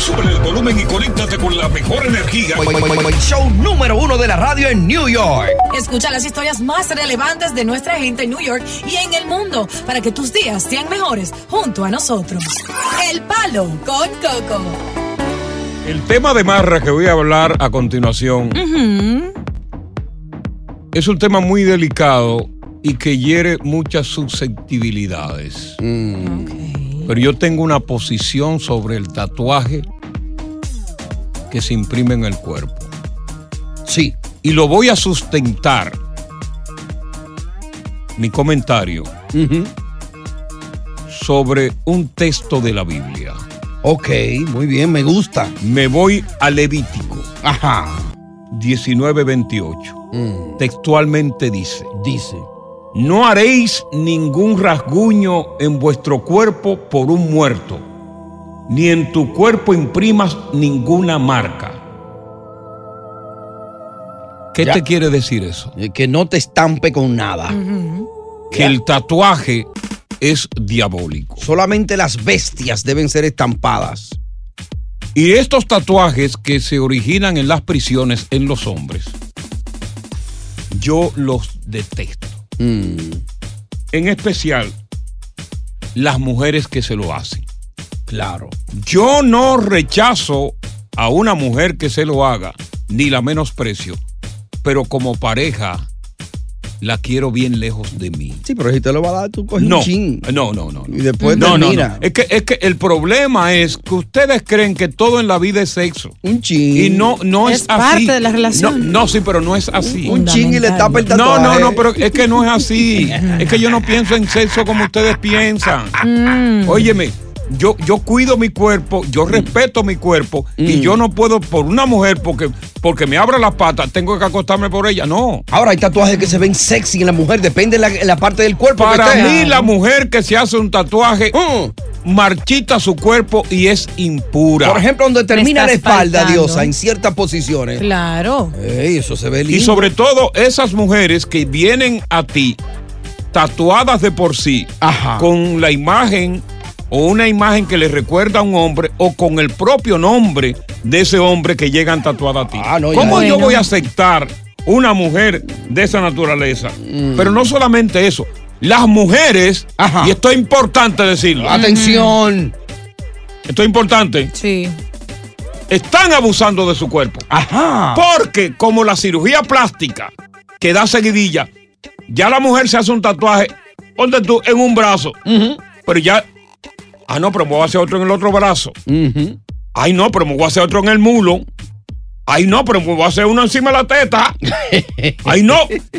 Sube el volumen y conéctate con la mejor energía. Show número uno de la radio en New York. Escucha las historias más relevantes de nuestra gente en New York y en el mundo para que tus días sean mejores junto a nosotros. El Palo con Coco. El tema de marra que voy a hablar a continuación es un tema muy delicado y que hiere muchas susceptibilidades. Pero yo tengo una posición sobre el tatuaje que se imprime en el cuerpo. Sí. Y lo voy a sustentar. Mi comentario sobre un texto de la Biblia. Ok, muy bien, me gusta. Me voy a Levítico Ajá. 19:28. Mm, Textualmente dice, dice. No haréis ningún rasguño en vuestro cuerpo por un muerto, ni en tu cuerpo imprimas ninguna marca. ¿Qué Ya. te quiere decir eso? eh, Que no te estampe con nada. Que el tatuaje es diabólico. Solamente las bestias deben ser estampadas. Y estos tatuajes que se originan en las prisiones en los hombres, yo los detesto. Mm, En especial, las mujeres que se lo hacen. claro. Yo no rechazo a una mujer que se lo haga, ni la menosprecio, pero como pareja la quiero bien lejos de mí. Sí, pero si te lo va a dar, tú coges No, un chin. no, no, no. no. Y después no, no, no. termina. Es que, es que el problema es que ustedes creen que todo en la vida es sexo. Un chin. Y no, no es, Es así. parte de la relación. No, no, sí, pero no es así. Un chin y le tapa el No, tatuaje. no, no, pero es que no es así. Es que yo no pienso en sexo como ustedes piensan. Mm. Óyeme, yo, yo cuido mi cuerpo, yo respeto mi cuerpo y Mm. yo no puedo por una mujer porque, porque me abra las patas, tengo que acostarme por ella. No. Ahora hay tatuajes que se ven sexy en la mujer, depende de la, la parte del cuerpo. que Para mí, la mujer que se hace un tatuaje Mm. marchita su cuerpo y es impura. Por ejemplo, donde termina la espalda, faltando. diosa, en ciertas posiciones. Claro. Ey, eso se ve lindo. Y sobre todo esas mujeres que vienen a ti tatuadas de por sí, Ajá. con la imagen o una imagen que les recuerda a un hombre o con el propio nombre de ese hombre que llegan tatuada a ti. Ah, no. ¿Cómo yo voy a aceptar una mujer de esa naturaleza? Pero no solamente eso, las mujeres, Mm. Ajá. y esto es importante decirlo, Atención. esto es importante, Sí. están abusando de su cuerpo. Ajá. Porque como la cirugía plástica que da seguidilla, ya la mujer se hace un tatuaje, ponte tú en un brazo, pero ya, ah no, pero me voy a hacer otro en el otro brazo. Ay no, pero me voy a hacer otro en el mulo. Ay no, pero me voy a hacer uno encima de la teta. Ay no.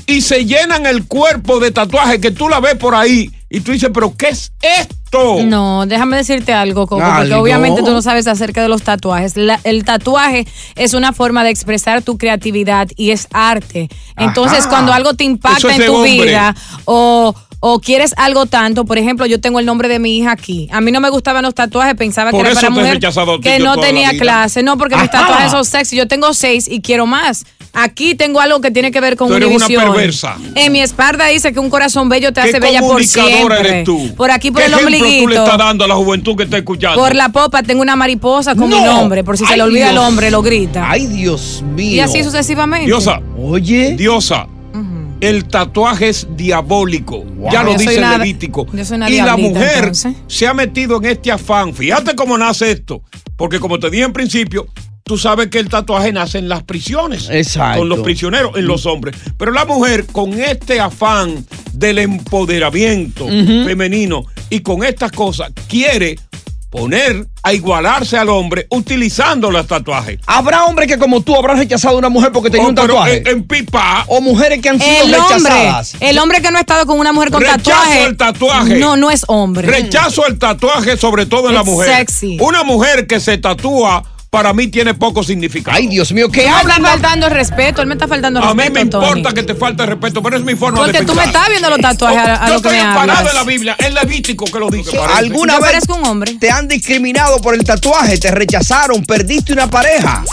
Y se llenan el cuerpo de tatuajes que tú la ves por ahí y tú dices, pero ¿qué es esto? No, déjame decirte algo, Coco, porque obviamente tú no sabes acerca de los tatuajes. La- el tatuaje es una forma de expresar tu creatividad y es arte. Entonces, Ajá. cuando algo te impacta es en tu hombre. vida o, o quieres algo tanto, por ejemplo, yo tengo el nombre de mi hija aquí. A mí no me gustaban los tatuajes, pensaba Por que era para mujer que no tenía clase. No, porque mis tatuajes son sexy. Yo tengo seis y quiero más. Aquí tengo algo que tiene que ver con Tú eres una perversa. En mi espalda dice que un corazón bello te ¿Qué hace bella por siempre. eres tú? Por aquí por ¿Qué el ejemplo tú le ombliguito. estás dando a la juventud que está escuchando? Por la popa tengo una mariposa con mi No. nombre. Por si se le olvida el Dios. hombre, lo grita. Ay, Dios mío. y así sucesivamente. Diosa, Oye. Diosa, el tatuaje es diabólico. Ya lo Yo dice el Levítico. yo soy una y la mujer entonces. se ha metido en este afán. Fíjate cómo nace esto. Porque como te dije en principio, tú sabes que el tatuaje nace en las prisiones. Exacto. Con los prisioneros, en los hombres. Pero la mujer, con este afán del empoderamiento femenino y con estas cosas, quiere poner a igualarse al hombre utilizando los tatuajes. ¿Habrá hombres que como tú habrán rechazado a una mujer porque tenía Oh, un tatuaje? en, en pipa. o mujeres que han sido El hombre, rechazadas. el hombre que no ha estado con una mujer con Rechazo tatuaje. el tatuaje. No, no es hombre. Rechazo el tatuaje, sobre todo en la mujer. sexy. Una mujer que se tatúa, para mí tiene poco significado. Ay, Dios mío, ¿qué Él me está hablan? faltando el respeto, él me está faltando el A mí respeto. me importa Tony. que te falte respeto, pero es mi forma Porque de tú me estás viendo los tatuajes a, a Yo lo que estoy me hablas. en la Biblia, es Levítico que lo dice. ¿Alguna Yo vez parezco un hombre. te han discriminado por el tatuaje? ¿Te rechazaron? ¿Perdiste una pareja?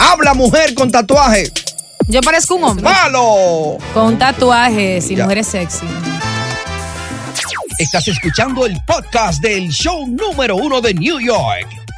Habla mujer con tatuaje. Yo parezco un hombre. ¡Palo! Con tatuajes y Ya. mujeres sexy. Estás escuchando el podcast del show número uno de New York.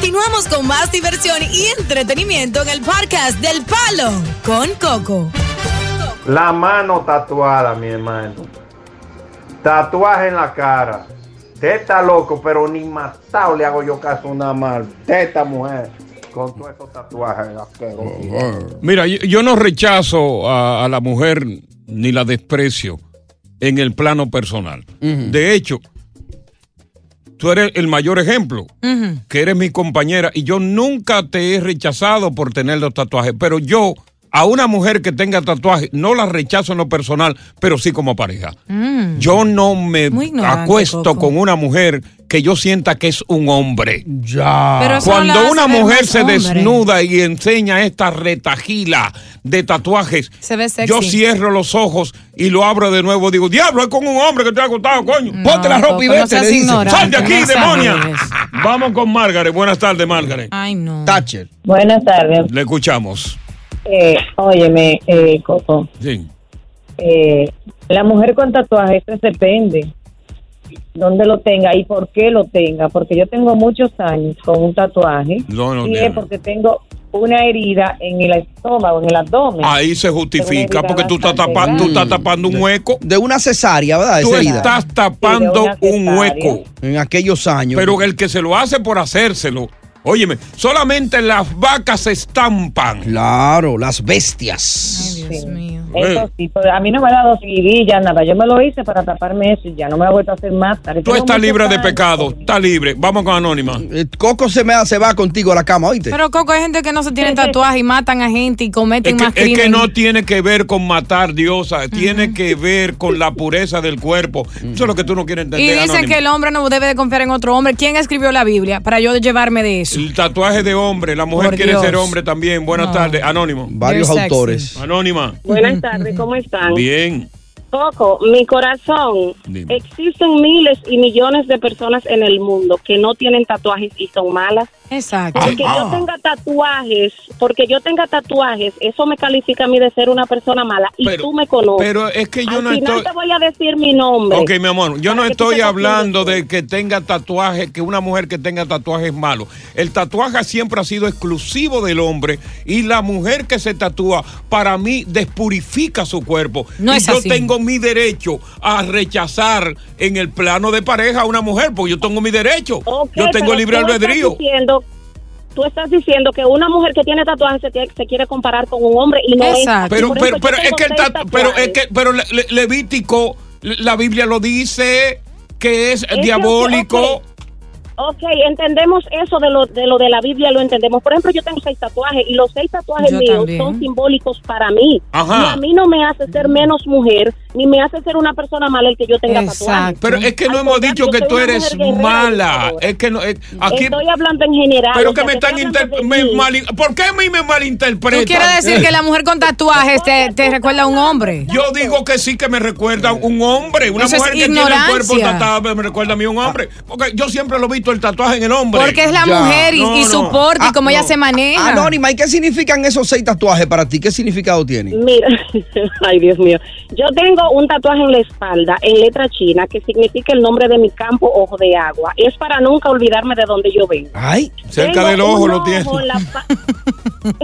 Continuamos con más diversión y entretenimiento en el podcast del Palo con Coco. La mano tatuada, mi hermano. Tatuaje en la cara. Te está loco, pero ni matado le hago yo caso a una mal. Teta mujer. Con todos esos tatuajes asquerosos. Mira, yo, yo no rechazo a, a la mujer ni la desprecio en el plano personal. De hecho, tú eres el mayor ejemplo, que eres mi compañera y yo nunca te he rechazado por tener los tatuajes, pero yo a una mujer que tenga tatuajes no la rechazo en lo personal, pero sí como pareja. Mm. Yo no me acuesto Coco. con una mujer que yo sienta que es un hombre. Ya. No Cuando una mujer se hombre. desnuda y enseña esta retajila de tatuajes, Se ve sexy. yo cierro los ojos y lo abro de nuevo. Digo, diablo, es con un hombre que te ha acostado, coño. No, Ponte la ropa y Coco, no vete, seas le dice. ignorante, Sal de aquí, no demonia. Vamos con Margaret. Buenas tardes, Margaret. Ay, no. Thatcher. Buenas tardes. Le escuchamos. Eh, óyeme, eh, Coco. Sí. Eh, la mujer con tatuajes, eso depende dónde lo tenga y por qué lo tenga. Porque yo tengo muchos años con un tatuaje No, no, y es porque tengo una herida en el estómago, en el abdomen. Ahí se justifica porque tú estás, bastante tapa- tú estás tapando un hueco. De una cesárea, ¿verdad? Tú Esa herida. estás tapando Sí, un hueco. En aquellos años. Pero el que se lo hace por hacérselo. Óyeme, solamente las vacas se estampan. Claro, las bestias. Ay, Dios mío. Eso sí, pero a mí no me ha dado seguidilla, nada. Yo me lo hice para taparme eso y ya no me lo he vuelto a hacer más. tarde. Tú estás libre de pecado, estás libre. Vamos con Anónima. Eh, Coco se, me, se va contigo a la cama, ¿oíste? Pero Coco, hay gente que no se tiene tatuaje y matan a gente y cometen Es más que, es que crímenes. no tiene que ver con matar diosa, tiene que ver con la pureza del cuerpo. Eso es lo que tú no quieres entender. Y dicen Anónima. que el hombre no debe de confiar en otro hombre. ¿Quién escribió la Biblia para yo llevarme de eso? El tatuaje de hombre, la mujer Por quiere Dios. ser hombre también. Buenas No. tardes, Anónimo. Varios You're sexy. autores. Anónima. Buenas tardes, ¿cómo están? Bien. Coco, mi corazón, Dime. existen miles y millones de personas en el mundo que no tienen tatuajes y son malas. Exacto. Porque Ah. yo tenga tatuajes, porque yo tenga tatuajes, eso me califica a mí de ser una persona mala y Pero- tú me conoces. pero es que yo Al no final estoy- te voy a decir mi nombre. Ok, mi amor, yo no estoy hablando de que tenga tatuaje, que una mujer que tenga tatuaje es malo. El tatuaje siempre ha sido exclusivo del hombre y la mujer que se tatúa, para mí, despurifica su cuerpo. No y es yo así. tengo mi derecho a rechazar en el plano de pareja a una mujer, porque yo tengo mi derecho. Ok, yo tengo libre albedrío. Tú estás diciendo que una mujer que tiene tatuajes se, quiere comparar con un hombre y no es. así. Pero, pero, pero es que el tatu- pero es que, pero Le- Le- Levítico, la Biblia lo dice que es, diabólico. ok. Ok, entendemos eso de lo, de lo de la Biblia, lo entendemos. Por ejemplo, yo tengo seis tatuajes y los seis tatuajes Yo míos también. son simbólicos para mí. Ajá. Y a mí no me hace ser menos mujer, ni me hace ser una persona mala el que yo tenga tatuajes. Pero es que no Al hemos dicho que tú eres mala. Es que no, es- aquí, Estoy hablando en general. pero o que sea, me están me mal- ¿Por qué a mí me malinterpretan? ¿Tú quieres decir que la mujer con tatuajes te, te recuerda a un hombre? Yo digo que sí que me recuerda a un hombre. Una Eso es mujer que tiene el cuerpo tatuado me recuerda a mí un hombre. Porque yo siempre lo he visto el tatuaje en el hombre. Porque es la Ya. mujer y, No, y no. su porte y cómo ella se maneja. Anónima, ¿y qué significan esos seis tatuajes para ti? ¿Qué significado tienen? Mira, ay Dios mío, yo tengo un tatuaje en la espalda en letra china que significa el nombre de mi campo ojo de agua. Es para nunca olvidarme de donde yo vengo. Ay, Cerca Tengo del ojo lo tiene. en la pa-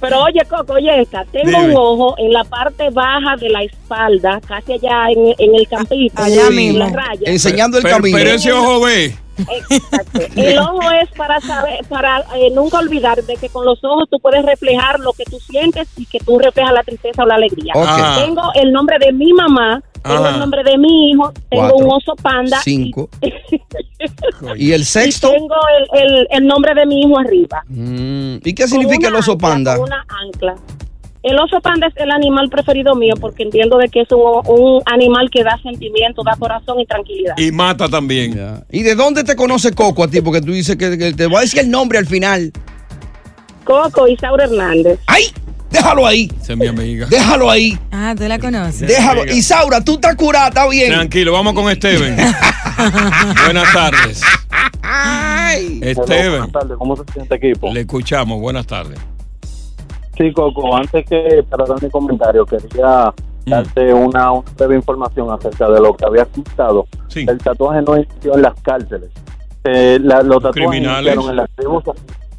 Pero oye, Coco, oye esta. Tengo Dime. un ojo en la parte baja de la espalda, casi allá en, en el campito, Allá en mismo. la raya. enseñando el pero, camino. pero ese ojo ve. Exacto. El ojo es para saber, para eh, nunca olvidar de que con los ojos tú puedes reflejar lo que tú sientes y que tú reflejas la tristeza o la alegría. Ajá. Tengo el nombre de mi mamá, tengo Ajá. el nombre de mi hijo, tengo Cuatro, un oso panda Cinco. ¿Y el y sexto? tengo el, el, el nombre de mi hijo arriba. Mm, ¿Y qué significa el oso ancla, panda? con una ancla. El oso panda es el animal preferido mío porque entiendo de que es un, un animal que da sentimiento, da corazón y tranquilidad. Y mata también. ¿Y de dónde te conoce Coco a ti? Porque tú dices que, que te voy a decir el nombre al final. Coco Isaura Hernández. ¡Ay! Déjalo ahí. Esa es mi amiga. Déjalo ahí. Ah, tú la conoces. Déjalo. amiga. Isaura, tú estás curada, está bien. Tranquilo, vamos con Steven. Buenas tardes. Steven. Buenas tardes, ¿cómo se siente equipo? Le escuchamos, buenas tardes. Sí, Coco, antes que para dar mi comentario, quería Mm. darte una, una breve información acerca de lo que había escuchado. Sí. El tatuaje no inició en las cárceles. Eh, la- los tatuajes ¿Criminales? iniciaron en las tribus.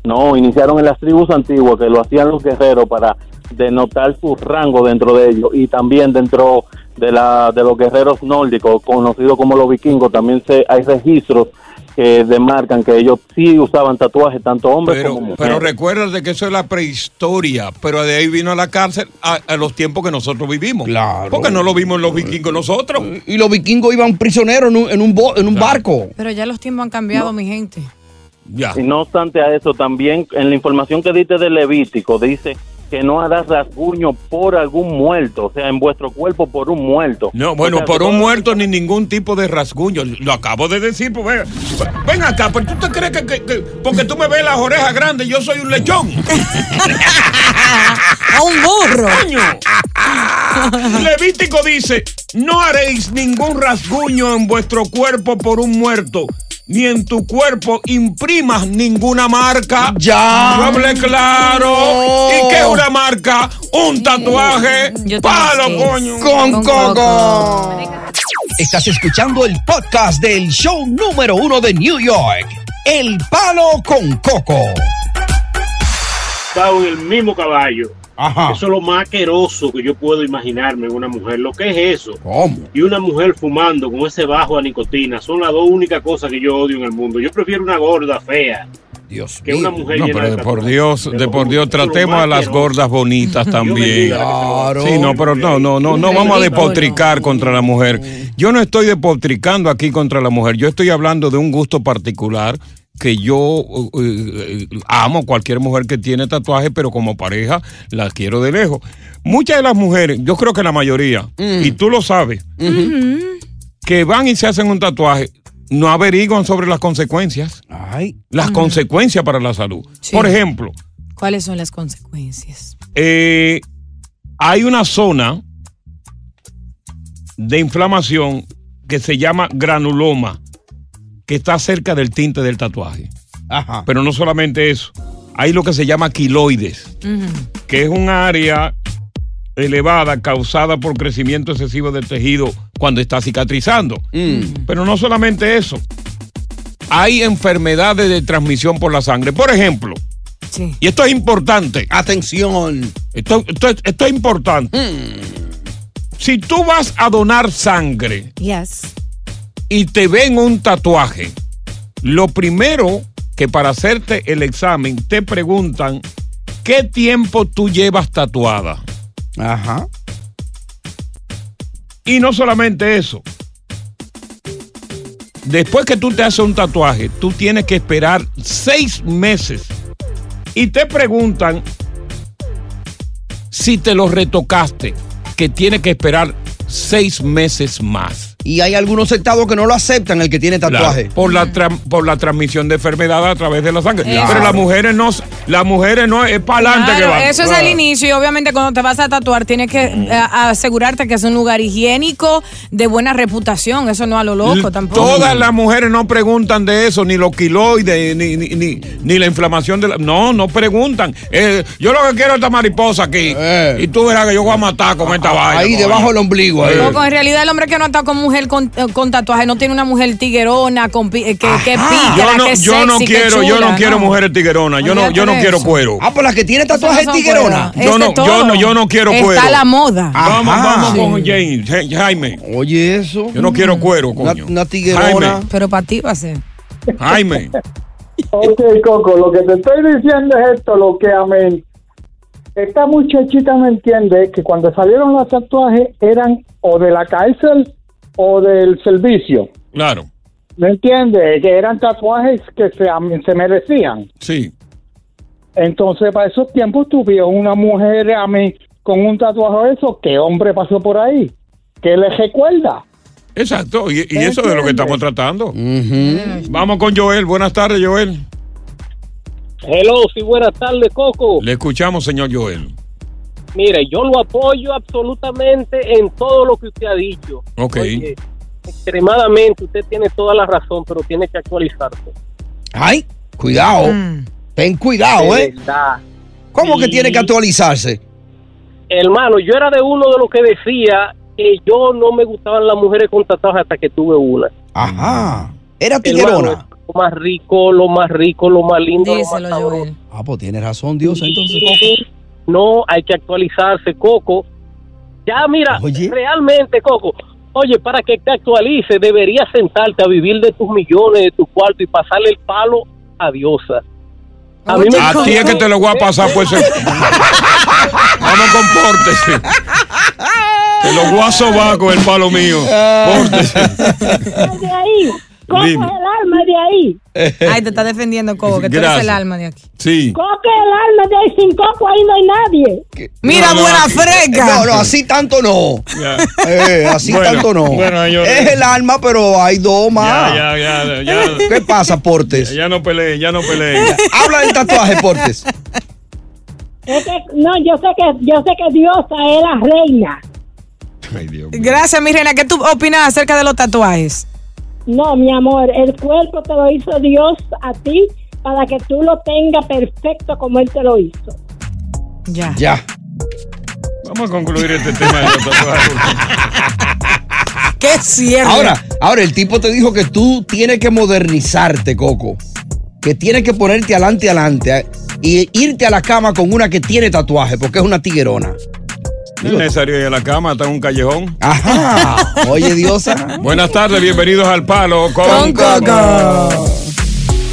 No, iniciaron en las tribus antiguas que lo hacían los guerreros para denotar su rango dentro de ellos y también dentro de la de los guerreros nórdicos conocidos como los vikingos también se hay registros que demarcan que ellos sí usaban tatuajes tanto hombres Pero, como mujeres. pero recuérdate que eso es la prehistoria, pero de ahí vino a la cárcel a, a los tiempos que nosotros vivimos. Claro. Porque no lo vimos los vikingos nosotros. Y los vikingos iban prisioneros en un, en un, bo- en un barco. Pero ya los tiempos han cambiado, mi gente. Ya. Y no obstante a eso, también en la información que diste de Levítico dice que no harás rasguño por algún muerto, o sea, en vuestro cuerpo por un muerto. No, bueno, O sea, por un muerto ni ningún tipo de rasguño. Lo acabo de decir, pues ven, ven acá, pero tú te crees que, que- que- porque tú me ves las orejas grandes, yo soy un lechón. A un burro. Coño. Levítico dice, no haréis ningún rasguño en vuestro cuerpo por un muerto, ni en tu cuerpo imprimas ninguna marca. Ya. Yo hablé claro. ¿Y qué es una marca? Un tatuaje. Yo Palo, coño. Con Con Coco. Coco. Estás escuchando el podcast del show número uno de New York. El Palo con Coco. montado en el mismo caballo. Ajá. Eso es lo más asqueroso que yo puedo imaginarme en una mujer. Lo que es eso. ¿Cómo? Y una mujer fumando con ese bajo a nicotina son las dos únicas cosas que yo odio en el mundo. Yo prefiero una gorda fea Dios que una mujer No, llena pero de de por. Dios, de por Dios, tratemos a las gordas bonitas también. Claro. Sí, no, pero no, no, no, no vamos a despotricar contra la mujer. Yo no estoy despotricando aquí contra la mujer. Yo estoy hablando de un gusto particular que yo eh, eh, amo cualquier mujer que tiene tatuaje, pero como pareja la quiero de lejos. Muchas de las mujeres, yo creo que la mayoría, y tú lo sabes, que van y se hacen un tatuaje, no averiguan sobre las consecuencias. Las consecuencias para la salud. Por ejemplo, ¿Cuáles son las consecuencias? eh, hay una zona de inflamación que se llama granuloma, que está cerca del tinte del tatuaje. Pero no solamente eso, hay lo que se llama quiloides, que es un área elevada causada por crecimiento excesivo del tejido cuando está cicatrizando. Pero no solamente eso, hay enfermedades de transmisión por la sangre. Por ejemplo, y esto es importante. Atención. Esto, esto es- esto es importante. Si tú vas a donar sangre Yes. Y te ven un tatuaje, lo primero que para hacerte el examen te preguntan qué tiempo tú llevas tatuada. Ajá. Y no solamente eso. Después que tú te haces un tatuaje, tú tienes que esperar seis meses. Y te preguntan si te lo retocaste, que tienes que esperar seis meses más. Y hay algunos estados que no lo aceptan, el que tiene tatuaje. Claro, por, la por la transmisión de enfermedad a través de la sangre. Claro. Pero las mujeres no, las mujeres no, es para adelante que van. eso es el inicio y obviamente cuando te vas a tatuar tienes que eh, asegurarte que es un lugar higiénico, de buena reputación, eso no a lo loco tampoco. Todas las mujeres no preguntan de eso, ni los quiloides, ni, ni, ni, ni la inflamación de la. No, no preguntan. Eh, yo lo que quiero es esta mariposa aquí. Y tú verás que yo voy a matar con esta vaina. Eh. Ahí debajo del ombligo. ahí. Loco, en realidad el hombre que no está con mujer con, eh, con tatuaje no tiene una mujer tiguerona con pi- eh, que, que pícara, Yo no, que es yo no sexy, que quiero, yo chula, no quiero mujeres tigueronas. Yo no, yo no quiero cuero. Ah, pues la que tiene tatuaje es no tiguerona. Yo no, yo no, yo no quiero Está cuero. la moda. Vamos, Ajá. vamos con Sí. James, Ja- Jaime. Oye, eso. Yo no quiero cuero, Una, coño. una tiguerona. Jaime. Pero para ti va a ser. Jaime. Ok, Coco, lo que te estoy diciendo es esto, lo que a mí, esta muchachita me entiende que cuando salieron los tatuajes eran o de la cárcel o del servicio. Claro. ¿Me entiende? Que eran tatuajes que se, se merecían. Sí. Entonces, para esos tiempos tuvieron una mujer a mí con un tatuaje de eso, ¿qué hombre pasó por ahí? ¿Qué le recuerda? Exacto, y, y eso es de lo que estamos tratando. Vamos con Joel. Buenas tardes, Joel. Hello, sí, buenas tardes, Coco. Le escuchamos, señor Joel. Mire, yo lo apoyo absolutamente en todo lo que usted ha dicho. Ok. Oye, extremadamente, usted tiene toda la razón, pero tiene que actualizarse. Ay, cuidado. Ten cuidado, De ¿eh? verdad. ¿Cómo que tiene que actualizarse? Hermano, yo era de uno de los que decía que yo no me gustaban las mujeres con tatuajes hasta que tuve una. Ajá. Era tiguerona. lo más rico, lo más rico, lo más lindo, lo más Díselo, sabroso. Joel. Ah, pues tiene razón Dios, entonces, Sí, No, hay que actualizarse, Coco. Ya, mira, realmente, Coco, oye, para que te actualice, deberías sentarte a vivir de tus millones, de tu cuarto y pasarle el palo a Diosa. A, mí me A ti es que te lo voy a pasar, pues. eh. Vamos, compórtese. Te lo voy a sobar con el palo mío. Pórtese. Es el alma de ahí. Ay, te está defendiendo, Coco, que tú eres Gracias. el alma de aquí. Sí. Coco es el alma de ahí. Sin Coco ahí no hay nadie. Mira, No, no, buena aquí- freca. No, no, así tanto no. Eh, así Bueno, tanto no. bueno, yo- es el alma, pero hay dos más. Ya, ya, ya, ya. ¿Qué pasa, Portes? Ya no peleé, ya no peleé. Habla del tatuaje, Portes. Es que, no, yo sé que, yo sé que Diosa es la reina. Gracias, mi reina. ¿Qué tú opinas acerca de los tatuajes? No, mi amor, el cuerpo te lo hizo Dios a ti para que tú lo tengas perfecto como Él te lo hizo. Ya. Ya. Vamos a concluir este tema de los tatuajes. Qué cierto. Ahora, ahora el tipo te dijo que tú tienes que modernizarte, Coco. Que tienes que ponerte adelante, adelante. eh, Y irte a la cama con una que tiene tatuaje, porque es una tiguerona. No es necesario ir a la cama, está en un callejón. Ajá. Oye, Diosa. Buenas tardes, bienvenidos al Palo con, Con Coco.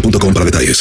boostmobile.com para detalles.